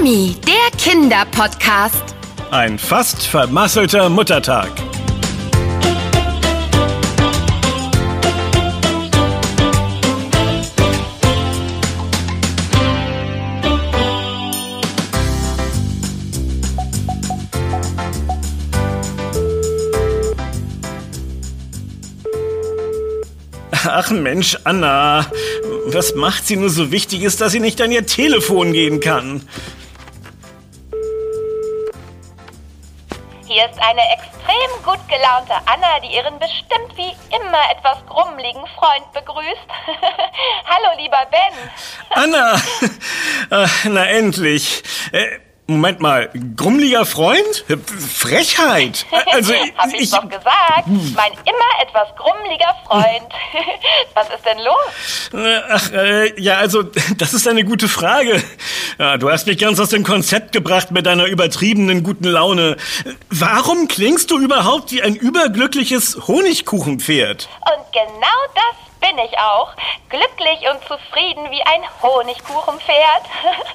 Mami, der Kinderpodcast. Ein fast vermasselter Muttertag. Ach Mensch, Anna, was macht sie nur so wichtig ist, dass sie nicht an ihr Telefon gehen kann? Eine extrem gut gelaunte Anna, die ihren bestimmt wie immer etwas grummeligen Freund begrüßt. Hallo, lieber Ben. Anna! Ach, na endlich. Äh, Moment mal, grummeliger Freund? Frechheit. Also Hab ich, ich doch gesagt. Mein immer etwas grummeliger Freund. Was ist denn los? Ach, äh, ja, also das ist eine gute Frage. Ja, du hast mich ganz aus dem Konzept gebracht mit deiner übertriebenen guten Laune. Warum klingst du überhaupt wie ein überglückliches Honigkuchenpferd? Und genau das bin ich auch. Glücklich und zufrieden wie ein Honigkuchenpferd.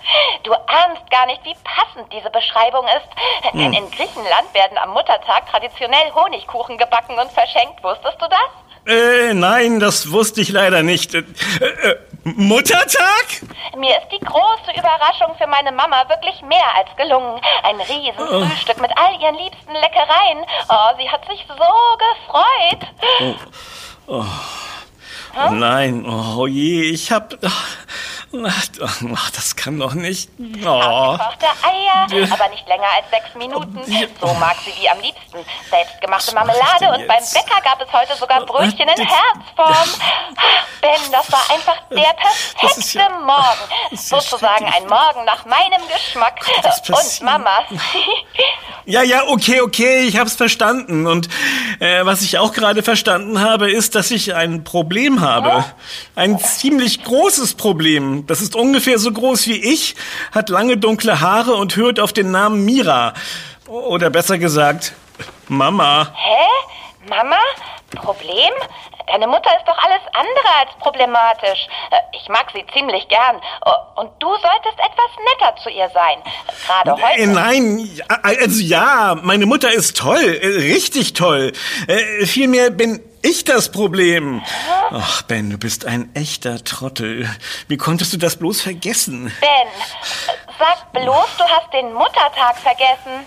Du ahnst gar nicht, wie passend diese Beschreibung ist. Denn in Griechenland werden am Muttertag traditionell Honigkuchen gebacken und verschenkt. Wusstest du das? Äh, nein, das wusste ich leider nicht. Äh, äh, Muttertag? Mir ist die große Überraschung für meine Mama wirklich mehr als gelungen. Ein Riesenfrühstück mit all ihren liebsten Leckereien. Oh, sie hat sich so gefreut. Oh. Oh. Oh nein, oh je, ich hab. Ach, das kann doch nicht. Oh. Gekochte Eier, aber nicht länger als sechs Minuten. So mag sie die am liebsten. Selbstgemachte Marmelade und beim Bäcker gab es heute sogar Brötchen in Herzform. Ben, das war einfach der perfekte ja, Morgen. Sozusagen ein Morgen nach meinem Geschmack. Und Mamas. Ja, ja, okay, okay, ich hab's verstanden. Und äh, was ich auch gerade verstanden habe, ist, dass ich ein Problem habe. Ein ziemlich großes Problem. Das ist ungefähr so groß wie ich, hat lange dunkle Haare und hört auf den Namen Mira. Oder besser gesagt, Mama. Hä? Mama? Problem? Deine Mutter ist doch alles andere als problematisch. Äh, ich mag sie ziemlich gern. Oh, und du solltest etwas netter zu ihr sein. Gerade heute. Äh, nein, also ja, meine Mutter ist toll, äh, richtig toll. Vielmehr bin ich das Problem. Ach, Ben, du bist ein echter Trottel. Wie konntest du das bloß vergessen? Ben, sag bloß, du hast den Muttertag vergessen.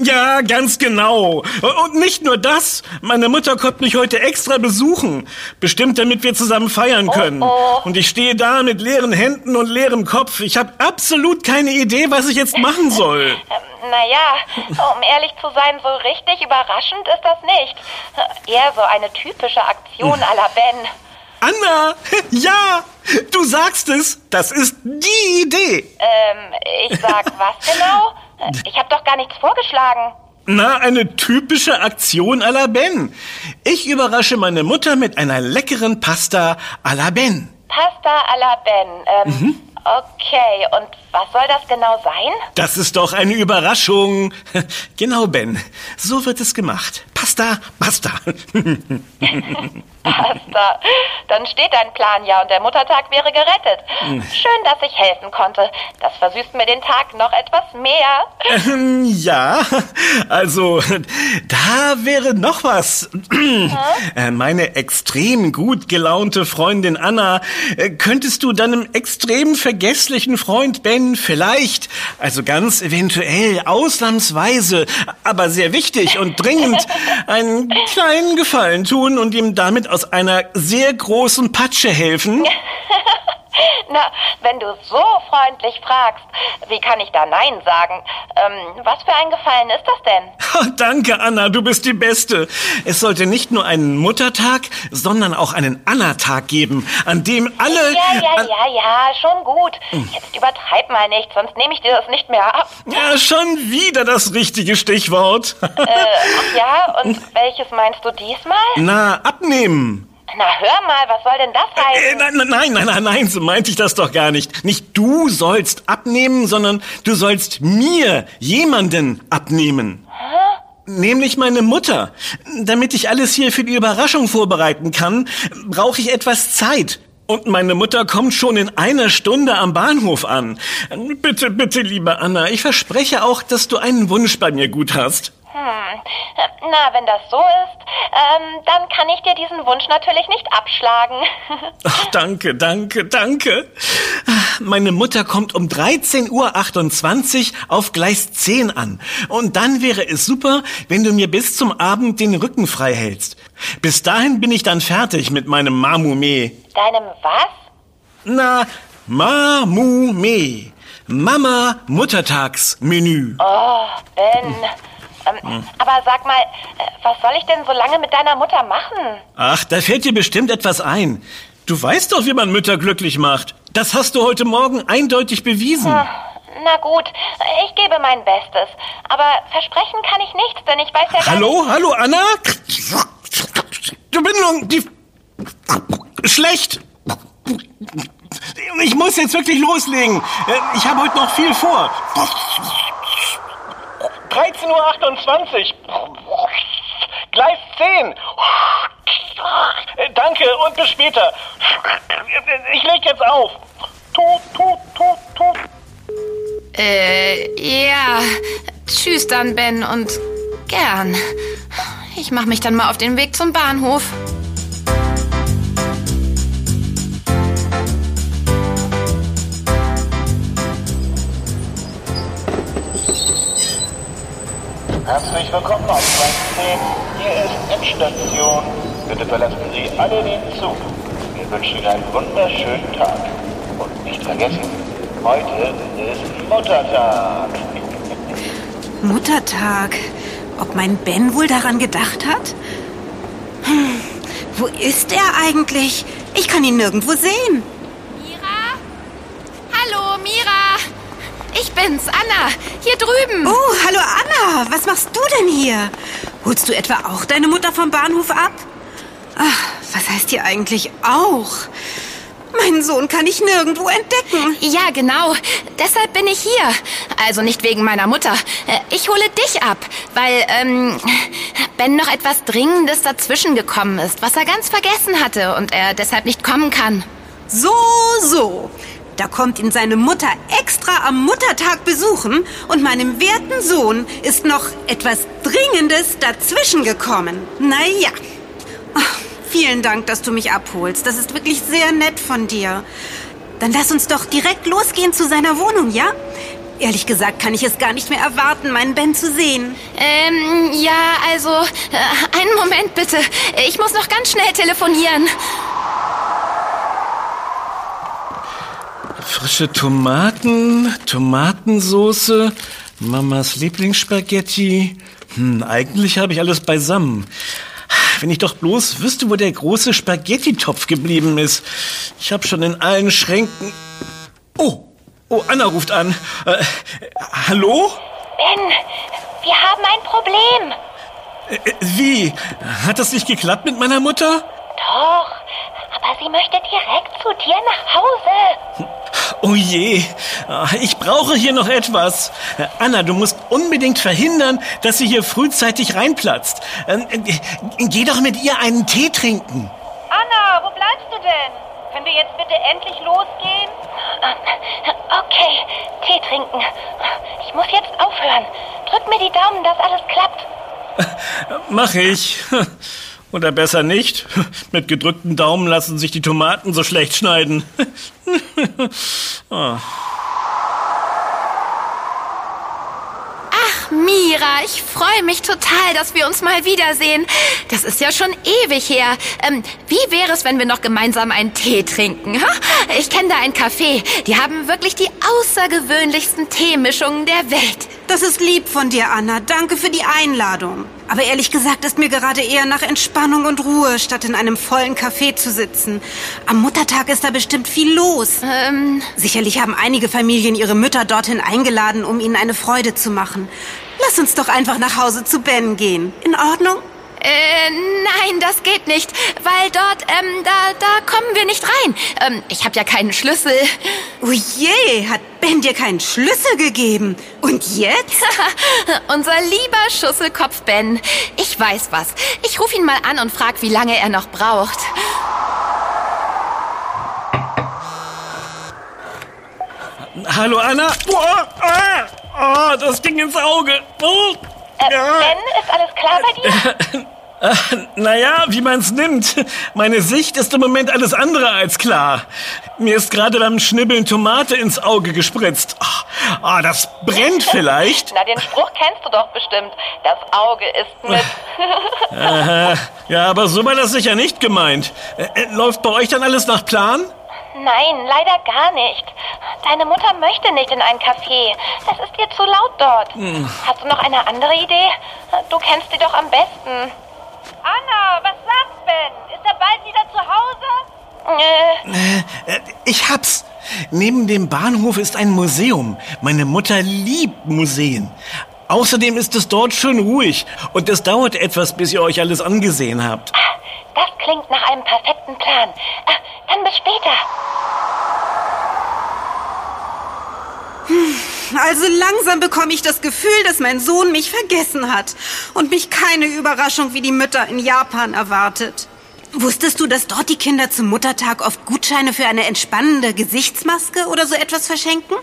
Ja, ganz genau. Und nicht nur das. Meine Mutter kommt mich heute extra besuchen. Bestimmt, damit wir zusammen feiern können. Oh, oh. Und ich stehe da mit leeren Händen und leerem Kopf. Ich habe absolut keine Idee, was ich jetzt machen soll. Ähm, naja, um ehrlich zu sein, so richtig überraschend ist das nicht. Eher so eine typische Aktion à la Ben. Anna, ja, du sagst es. Das ist die Idee. Ähm, ich sag was genau? Ich habe doch gar nichts vorgeschlagen. Na, eine typische Aktion à la Ben. Ich überrasche meine Mutter mit einer leckeren Pasta à la Ben. Pasta à la Ben. Ähm, mhm. Okay, und was soll das genau sein? Das ist doch eine Überraschung. Genau, Ben. So wird es gemacht. Pasta, basta. Basta. Dann steht dein Plan ja und der Muttertag wäre gerettet. Schön, dass ich helfen konnte. Das versüßt mir den Tag noch etwas mehr. Ähm, ja, also da wäre noch was. Hm? Meine extrem gut gelaunte Freundin Anna, äh, könntest du deinem extrem vergesslichen Freund Ben vielleicht, also ganz eventuell, ausnahmsweise, aber sehr wichtig und dringend, einen kleinen Gefallen tun und ihm damit aus einer sehr großen Patsche helfen? Na, wenn du so freundlich fragst, wie kann ich da Nein sagen? Ähm, was für ein Gefallen ist das denn? Oh, danke, Anna, du bist die Beste. Es sollte nicht nur einen Muttertag, sondern auch einen Anna-Tag geben, an dem alle... Ja, ja, ja, ja, schon gut. Jetzt übertreib mal nicht, sonst nehme ich dir das nicht mehr ab. Ja, schon wieder das richtige Stichwort. äh, ach ja, und welches meinst du diesmal? Na, abnehmen. Na, hör mal, was soll denn das heißen? Äh, nein, nein, nein, nein, nein, so meinte ich das doch gar nicht. Nicht du sollst abnehmen, sondern du sollst mir jemanden abnehmen. Hä? Nämlich meine Mutter. Damit ich alles hier für die Überraschung vorbereiten kann, brauche ich etwas Zeit. Und meine Mutter kommt schon in einer Stunde am Bahnhof an. Bitte, bitte, liebe Anna, ich verspreche auch, dass du einen Wunsch bei mir gut hast. Hm. Na, wenn das so ist, ähm, dann kann ich dir diesen Wunsch natürlich nicht abschlagen. Ach, danke, danke, danke. Meine Mutter kommt um 13.28 Uhr auf Gleis 10 an. Und dann wäre es super, wenn du mir bis zum Abend den Rücken frei hältst. Bis dahin bin ich dann fertig mit meinem Mamume. Deinem was? Na, Mamume. Mama Muttertagsmenü. Oh, Ben. Ähm, Aber sag mal, äh, was soll ich denn so lange mit deiner Mutter machen? Ach, da fällt dir bestimmt etwas ein. Du weißt doch, wie man Mütter glücklich macht. Das hast du heute Morgen eindeutig bewiesen. Hm, Na gut, ich gebe mein Bestes. Aber versprechen kann ich nichts, denn ich weiß ja Hallo, hallo, Anna? Verbindung, die... Schlecht. Ich muss jetzt wirklich loslegen. Ich habe heute noch viel vor. 13.28 Uhr. Gleis 10. Danke und bis später. Ich leg jetzt auf. Tut, tut, tut, tut. Äh, ja. Tschüss dann, Ben, und gern. Ich mach mich dann mal auf den Weg zum Bahnhof. Herzlich willkommen auf Gleis 10. Hier ist Endstation. Bitte verlassen Sie alle den Zug. Wir wünschen Ihnen einen wunderschönen Tag. Und nicht vergessen, heute ist Muttertag. Muttertag. Ob mein Ben wohl daran gedacht hat? Hm, wo ist er eigentlich? Ich kann ihn nirgendwo sehen. Mira? Hallo, Mira. Ich bin's, Anna. Hier drüben. Oh, hallo Anna. Was machst du denn hier? Holst du etwa auch deine Mutter vom Bahnhof ab? Ach, was heißt hier eigentlich auch? Meinen Sohn kann ich nirgendwo entdecken. Ja, genau. Deshalb bin ich hier. Also nicht wegen meiner Mutter. Äh, Ich hole dich ab, weil ähm, Ben noch etwas Dringendes dazwischen gekommen ist, was er ganz vergessen hatte und er deshalb nicht kommen kann. So, so. Da kommt ihn seine Mutter extra am Muttertag besuchen und meinem werten Sohn ist noch etwas Dringendes dazwischen gekommen. Naja. Ach, vielen Dank, dass du mich abholst. Das ist wirklich sehr nett von dir. Dann lass uns doch direkt losgehen zu seiner Wohnung, ja? Ehrlich gesagt kann ich es gar nicht mehr erwarten, meinen Ben zu sehen. Ähm, ja, also, äh, einen Moment bitte. Ich muss noch ganz schnell telefonieren. Frische Tomaten, Tomatensoße, Mamas Lieblingsspaghetti. Hm, eigentlich habe ich alles beisammen. Wenn ich doch bloß wüsste, wo der große Spaghetti-Topf geblieben ist. Ich habe schon in allen Schränken... Oh, oh, Anna ruft an. Äh, hallo? Ben, wir haben ein Problem. Äh, wie? Hat das nicht geklappt mit meiner Mutter? Doch, aber sie möchte direkt zu dir nach Hause. Oh je, Ah, ich brauche hier noch etwas. Anna, du musst unbedingt verhindern, dass sie hier frühzeitig reinplatzt. Ähm, äh, Geh doch mit ihr einen Tee trinken. Anna, wo bleibst du denn? Können wir jetzt bitte endlich losgehen? Okay, Tee trinken. Ich muss jetzt aufhören. Drück mir die Daumen, dass alles klappt. Mach ich. Oder besser nicht. Mit gedrückten Daumen lassen sich die Tomaten so schlecht schneiden. Ah. Mira, ich freue mich total, dass wir uns mal wiedersehen. Das ist ja schon ewig her. Ähm, wie wäre es, wenn wir noch gemeinsam einen Tee trinken? Ha? Ich kenne da ein Café. Die haben wirklich die außergewöhnlichsten Teemischungen der Welt. Das ist lieb von dir, Anna. Danke für die Einladung. Aber ehrlich gesagt ist mir gerade eher nach Entspannung und Ruhe, statt in einem vollen Café zu sitzen. Am Muttertag ist da bestimmt viel los. Ähm, Sicherlich haben einige Familien ihre Mütter dorthin eingeladen, um ihnen eine Freude zu machen. Lass uns doch einfach nach Hause zu Ben gehen. In Ordnung? Äh, nein, das geht nicht, weil dort, ähm, da, da kommen wir nicht rein. Ähm, ich habe ja keinen Schlüssel. Oh je, hat Ben dir keinen Schlüssel gegeben. Und jetzt? Unser lieber Schusselkopf Ben. Ich weiß was. Ich rufe ihn mal an und frag, wie lange er noch braucht. Hallo Anna. Boah, ah, oh, das ging ins Auge. Oh, äh, Ben, ist alles klar bei dir? Naja, wie man's nimmt. Meine Sicht ist im Moment alles andere als klar. Mir ist gerade beim Schnibbeln Tomate ins Auge gespritzt. Ah, oh, das brennt vielleicht. Na, den Spruch kennst du doch bestimmt. Das Auge ist mit. Aha. Ja, aber so war das sicher nicht gemeint. Äh, äh, läuft bei euch dann alles nach Plan? Nein, leider gar nicht. Deine Mutter möchte nicht in ein Café. Es ist ihr zu laut dort. Hm. Hast du noch eine andere Idee? Du kennst sie doch am besten. Anna, was sagt Ben? Ist er bald wieder zu Hause? Äh. äh. Ich hab's. Neben dem Bahnhof ist ein Museum. Meine Mutter liebt Museen. Außerdem ist es dort schön ruhig und es dauert etwas, bis ihr euch alles angesehen habt. Ah, das klingt nach einem perfekten Plan. Ah, dann bis später. Also langsam bekomme ich das Gefühl, dass mein Sohn mich vergessen hat und mich keine Überraschung wie die Mütter in Japan erwartet. Wusstest du, dass dort die Kinder zum Muttertag oft Gutscheine für eine entspannende Gesichtsmaske oder so etwas verschenken?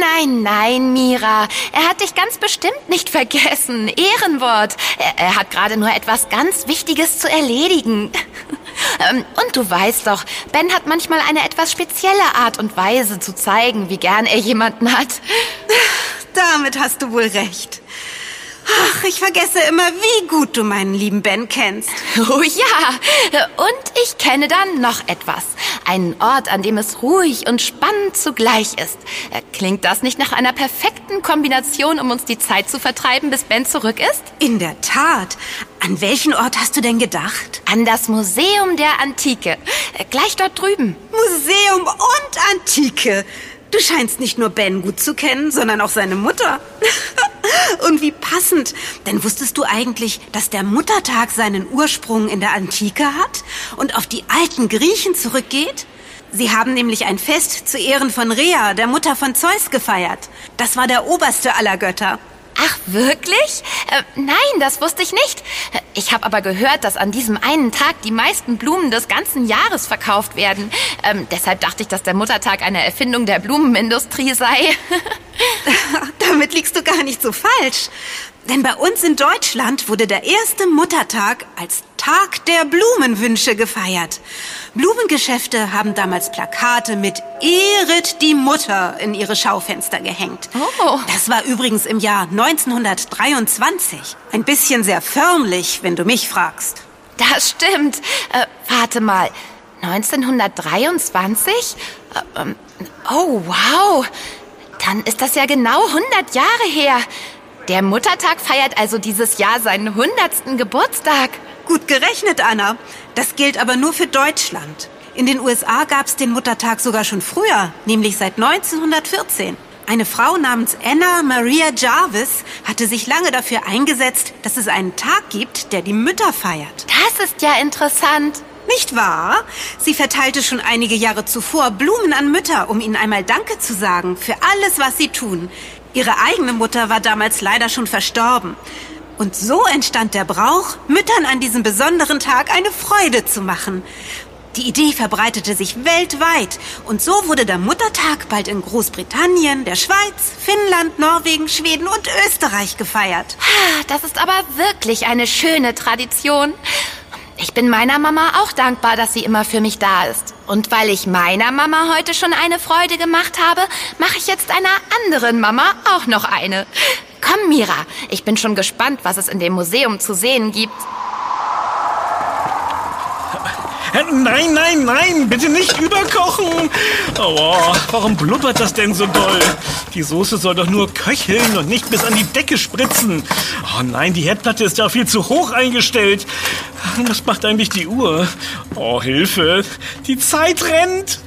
Nein, nein, Mira. Er hat dich ganz bestimmt nicht vergessen. Ehrenwort. Er, er hat gerade nur etwas ganz Wichtiges zu erledigen. Ähm, und du weißt doch, Ben hat manchmal eine etwas spezielle Art und Weise zu zeigen, wie gern er jemanden hat. Damit hast du wohl recht. Ach, ich vergesse immer, wie gut du meinen lieben Ben kennst. Oh ja, und ich kenne dann noch etwas. Einen Ort, an dem es ruhig und spannend zugleich ist. Äh, klingt das nicht nach einer perfekten Kombination, um uns die Zeit zu vertreiben, bis Ben zurück ist? In der Tat. An welchen Ort hast du denn gedacht? An das Museum der Antike. Äh, gleich dort drüben. Museum und Antike. Du scheinst nicht nur Ben gut zu kennen, sondern auch seine Mutter. Und wie passend. Denn wusstest du eigentlich, dass der Muttertag seinen Ursprung in der Antike hat und auf die alten Griechen zurückgeht? Sie haben nämlich ein Fest zu Ehren von Rhea, der Mutter von Zeus, gefeiert. Das war der oberste aller Götter. Ach, wirklich? Äh, nein, das wusste ich nicht. Ich habe aber gehört, dass an diesem einen Tag die meisten Blumen des ganzen Jahres verkauft werden. Ähm, deshalb dachte ich, dass der Muttertag eine Erfindung der Blumenindustrie sei. Damit liegst du gar nicht so falsch. Denn bei uns in Deutschland wurde der erste Muttertag als Tag der Blumenwünsche gefeiert. Blumengeschäfte haben damals Plakate mit Ehret die Mutter in ihre Schaufenster gehängt. Oh. Das war übrigens im Jahr 1923. Ein bisschen sehr förmlich, wenn du mich fragst. Das stimmt. Äh, warte mal. 1923? Äh, ähm, oh, wow. Dann ist das ja genau 100 Jahre her. Der Muttertag feiert also dieses Jahr seinen 100. Geburtstag. Gut gerechnet, Anna. Das gilt aber nur für Deutschland. In den USA gab es den Muttertag sogar schon früher, nämlich seit 1914. Eine Frau namens Anna Maria Jarvis hatte sich lange dafür eingesetzt, dass es einen Tag gibt, der die Mütter feiert. Das ist ja interessant. Nicht wahr? Sie verteilte schon einige Jahre zuvor Blumen an Mütter, um ihnen einmal Danke zu sagen für alles, was sie tun. Ihre eigene Mutter war damals leider schon verstorben. Und so entstand der Brauch, Müttern an diesem besonderen Tag eine Freude zu machen. Die Idee verbreitete sich weltweit und so wurde der Muttertag bald in Großbritannien, der Schweiz, Finnland, Norwegen, Schweden und Österreich gefeiert. Das ist aber wirklich eine schöne Tradition. Ich bin meiner Mama auch dankbar, dass sie immer für mich da ist. Und weil ich meiner Mama heute schon eine Freude gemacht habe, mache ich jetzt einer anderen Mama auch noch eine. Komm, Mira, ich bin schon gespannt, was es in dem Museum zu sehen gibt. Nein, nein, nein, bitte nicht überkochen. Oh, warum blubbert das denn so doll? Die Soße soll doch nur köcheln und nicht bis an die Decke spritzen. Oh nein, die Herdplatte ist ja viel zu hoch eingestellt. Was macht eigentlich die Uhr? Oh, Hilfe, die Zeit rennt.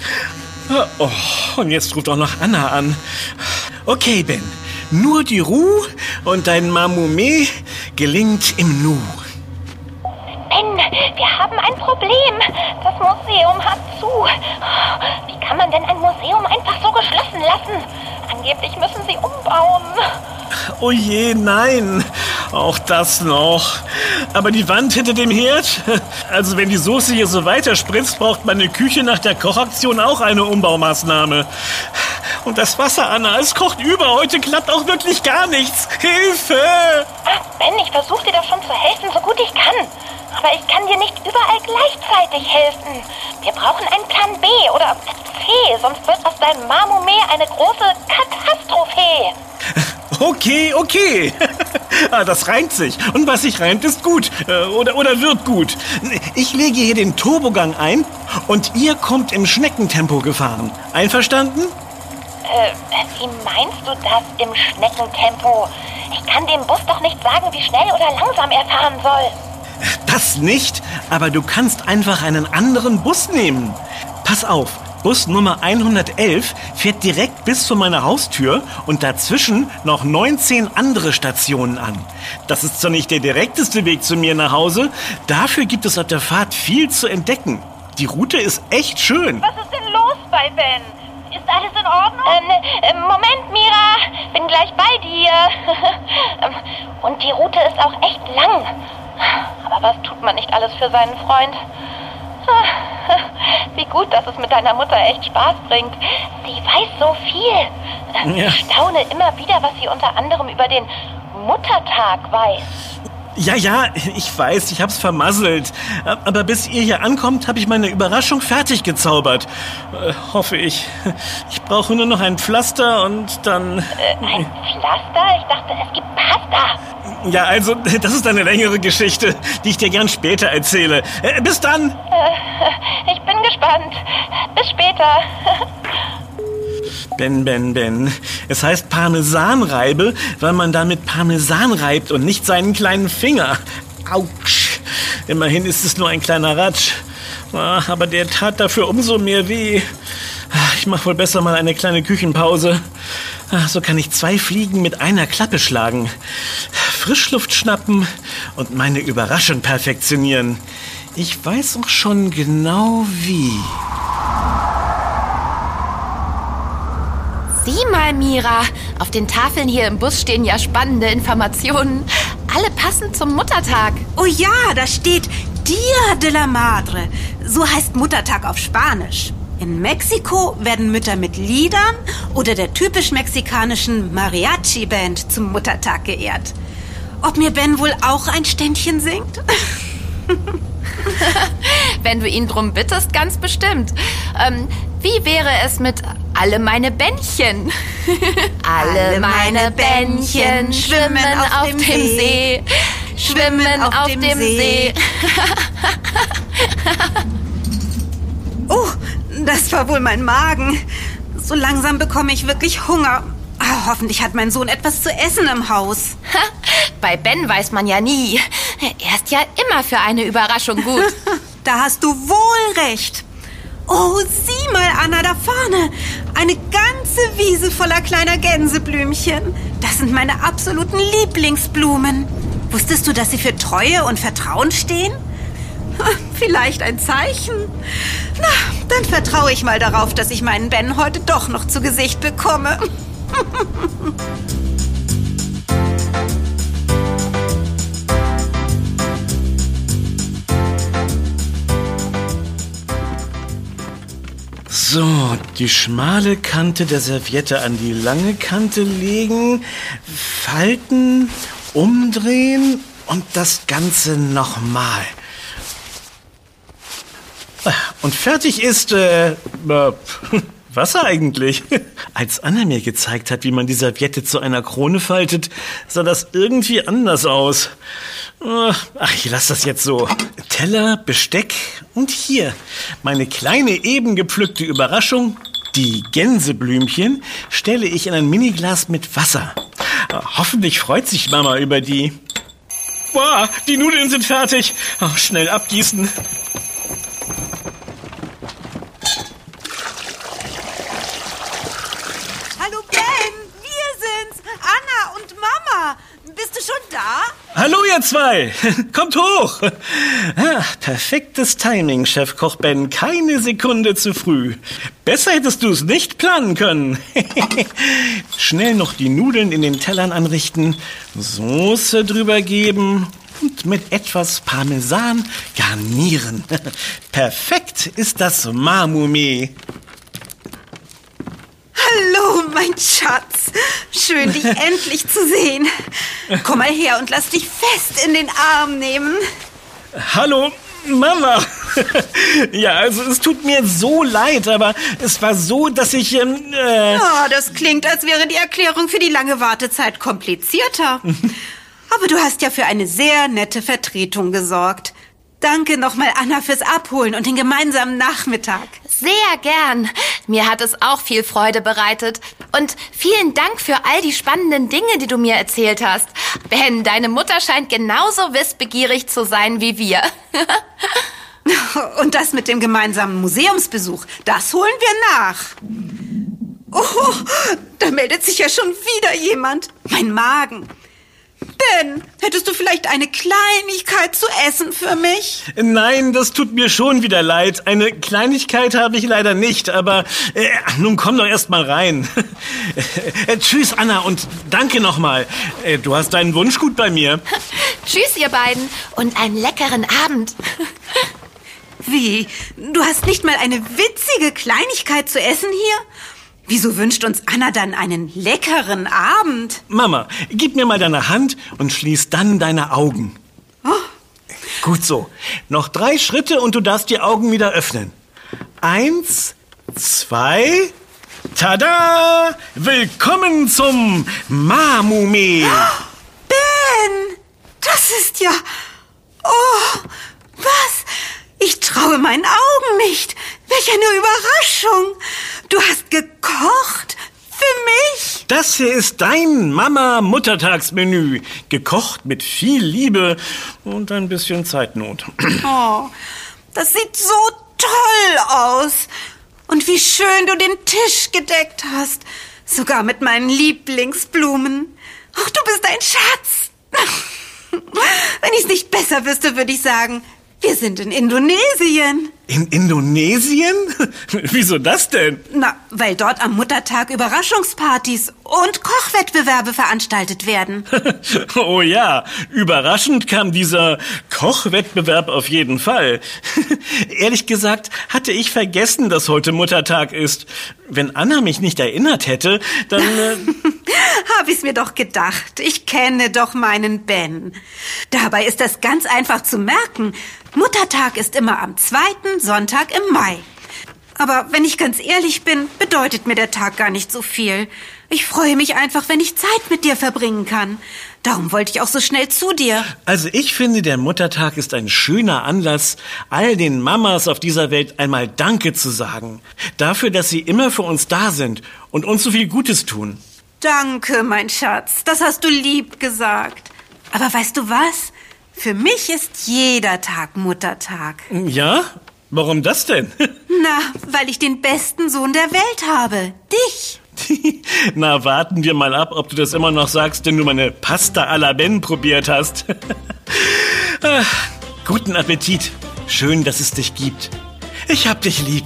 Oh, und jetzt ruft auch noch Anna an. Okay, Ben, nur die Ruhe und dein Mamoumet gelingt im Nu. Ben, wir haben ein Problem. Das Museum hat zu. Wie kann man denn ein Museum einfach so geschlossen lassen? Angeblich müssen sie umbauen. Oh je, nein. Auch das noch. Aber die Wand hinter dem Herd? Also wenn die Soße hier so weiterspritzt, braucht meine Küche nach der Kochaktion auch eine Umbaumaßnahme. Und das Wasser, Anna, es kocht über. Heute klappt auch wirklich gar nichts. Hilfe! Ach, Ben, ich versuche dir doch schon zu helfen, so gut ich kann. Aber ich kann dir nicht überall gleichzeitig helfen. Wir brauchen einen Plan B oder C, sonst wird aus deinem Marmomee eine große Katastrophe. Okay, okay. ah, das reimt sich. Und was sich reimt, ist gut. Äh, Oder, oder wird gut. Ich lege hier den Turbogang ein und ihr kommt im Schneckentempo gefahren. Einverstanden? Äh, wie meinst du das im Schneckentempo? Ich kann dem Bus doch nicht sagen, wie schnell oder langsam er fahren soll. Das nicht, aber du kannst einfach einen anderen Bus nehmen. Pass auf, Bus Nummer 111 fährt direkt bis zu meiner Haustür und dazwischen noch 19 andere Stationen an. Das ist zwar nicht der direkteste Weg zu mir nach Hause, dafür gibt es auf der Fahrt viel zu entdecken. Die Route ist echt schön. Was ist denn los bei Ben? Ist alles in Ordnung? Äh, äh, Moment, Mira, bin gleich bei dir. Ähm, Und die Route ist auch echt lang. Aber was tut man nicht alles für seinen Freund? Wie gut, dass es mit deiner Mutter echt Spaß bringt. Sie weiß so viel. Ja. Ich staune immer wieder, was sie unter anderem über den Muttertag weiß. Ja, ja, ich weiß, ich hab's vermasselt. Aber bis ihr hier ankommt, habe ich meine Überraschung fertig gezaubert. Äh, hoffe ich. Ich brauche nur noch ein Pflaster und dann... Äh, ein Pflaster? Ich dachte, es gibt Pasta. Ja, also, das ist eine längere Geschichte, die ich dir gern später erzähle. Äh, bis dann! Ich bin gespannt. Bis später. Ben, Ben, Ben. Es heißt Parmesanreibe, weil man damit Parmesan reibt und nicht seinen kleinen Finger. Autsch. Immerhin ist es nur ein kleiner Ratsch. Ah, Aber der tat dafür umso mehr weh. Ah, Ich mach wohl besser mal eine kleine Küchenpause. Ah, So kann ich zwei Fliegen mit einer Klappe schlagen. Frischluft schnappen und meine Überraschung perfektionieren. Ich weiß auch schon genau wie. Sieh mal, Mira. Auf den Tafeln hier im Bus stehen ja spannende Informationen. Alle passend zum Muttertag. Oh ja, da steht Dia de la Madre. So heißt Muttertag auf Spanisch. In Mexiko werden Mütter mit Liedern oder der typisch mexikanischen Mariachi-Band zum Muttertag geehrt. Ob mir Ben wohl auch ein Ständchen singt? Wenn du ihn drum bittest, ganz bestimmt. Ähm, wie wäre es mit alle meine Bändchen? alle meine Bändchen schwimmen auf dem See. Schwimmen auf dem See. Oh, das war wohl mein Magen. So langsam bekomme ich wirklich Hunger. Ah, hoffentlich hat mein Sohn etwas zu essen im Haus. Ha, Bei Ben weiß man ja nie. Er ist ja immer für eine Überraschung gut. Da hast du wohl recht. Oh, sieh mal, Anna, da vorne. Eine ganze Wiese voller kleiner Gänseblümchen. Das sind meine absoluten Lieblingsblumen. Wusstest du, dass sie für Treue und Vertrauen stehen? Vielleicht ein Zeichen. Na, dann vertraue ich mal darauf, dass ich meinen Ben heute doch noch zu Gesicht bekomme. So, die schmale Kante der Serviette an die lange Kante legen, falten, umdrehen und das Ganze nochmal. Und fertig ist, äh, äh, Wasser eigentlich. Als Anna mir gezeigt hat, wie man die Serviette zu einer Krone faltet, sah das irgendwie anders aus. Ach, ich lass das jetzt so. Teller, Besteck und hier meine kleine eben gepflückte Überraschung. Die Gänseblümchen stelle ich in ein Miniglas mit Wasser. Hoffentlich freut sich Mama über die. Boah, die Nudeln sind fertig. Oh, schnell abgießen. Hallo Ben, wir sind's. Anna und Mama. Bist du schon da? Hallo ihr zwei, kommt hoch. Ah, perfektes Timing, Chefkoch Ben, keine Sekunde zu früh. Besser hättest du es nicht planen können. Schnell noch die Nudeln in den Tellern anrichten, Soße drüber geben, und mit etwas Parmesan garnieren. Perfekt ist das Mamumee. Hallo, mein Schatz. Schön, dich endlich zu sehen. Komm mal her und lass dich fest in den Arm nehmen. Hallo, Mama. ja, also es tut mir so leid, aber es war so, dass ich... Ähm, äh oh, das klingt, als wäre die Erklärung für die lange Wartezeit komplizierter. aber du hast ja für eine sehr nette Vertretung gesorgt. Danke nochmal, Anna, fürs Abholen und den gemeinsamen Nachmittag. Sehr gern. Mir hat es auch viel Freude bereitet. Und vielen Dank für all die spannenden Dinge, die du mir erzählt hast. Ben, deine Mutter scheint genauso wissbegierig zu sein wie wir. und das mit dem gemeinsamen Museumsbesuch, das holen wir nach. Oh, da meldet sich ja schon wieder jemand. Mein Magen. Ben, hättest du vielleicht eine Kleinigkeit zu essen für mich? Nein, das tut mir schon wieder leid. Eine Kleinigkeit habe ich leider nicht, aber äh, nun komm doch erst mal rein. äh, tschüss, Anna, und danke nochmal. Äh, du hast deinen Wunsch gut bei mir. tschüss, ihr beiden, und einen leckeren Abend. Wie? Du hast nicht mal eine witzige Kleinigkeit zu essen hier? Wieso wünscht uns Anna dann einen leckeren Abend? Mama, gib mir mal deine Hand und schließ dann deine Augen. Oh. Gut so. Noch drei Schritte und du darfst die Augen wieder öffnen. Eins, zwei, tada! Willkommen zum Mamume. Ben, das ist ja... Oh, was? Ich traue meinen Augen nicht. Welch eine Überraschung. Du hast gekocht für mich? Das hier ist dein Mama-Muttertagsmenü. Gekocht mit viel Liebe und ein bisschen Zeitnot. Oh, das sieht so toll aus. Und wie schön du den Tisch gedeckt hast. Sogar mit meinen Lieblingsblumen. Ach, du bist ein Schatz. Wenn ich es nicht besser wüsste, würde ich sagen, wir sind in Indonesien. In Indonesien? Wieso das denn? Na, weil dort am Muttertag Überraschungspartys und Kochwettbewerbe veranstaltet werden. oh ja, überraschend kam dieser Kochwettbewerb auf jeden Fall. Ehrlich gesagt hatte ich vergessen, dass heute Muttertag ist. Wenn Anna mich nicht erinnert hätte, dann... Äh Hab ich's mir doch gedacht. Ich kenne doch meinen Ben. Dabei ist das ganz einfach zu merken. Muttertag ist immer am zweiten Sonntag im Mai. Aber wenn ich ganz ehrlich bin, bedeutet mir der Tag gar nicht so viel. Ich freue mich einfach, wenn ich Zeit mit dir verbringen kann. Darum wollte ich auch so schnell zu dir. Also ich finde, der Muttertag ist ein schöner Anlass, all den Mamas auf dieser Welt einmal Danke zu sagen. Dafür, dass sie immer für uns da sind und uns so viel Gutes tun. Danke, mein Schatz. Das hast du lieb gesagt. Aber weißt du was? Für mich ist jeder Tag Muttertag. Ja? Warum das denn? Na, weil ich den besten Sohn der Welt habe. Dich. Na, warten wir mal ab, ob du das immer noch sagst, wenn du meine Pasta alla Ben probiert hast. Ach, guten Appetit. Schön, dass es dich gibt. Ich hab dich lieb.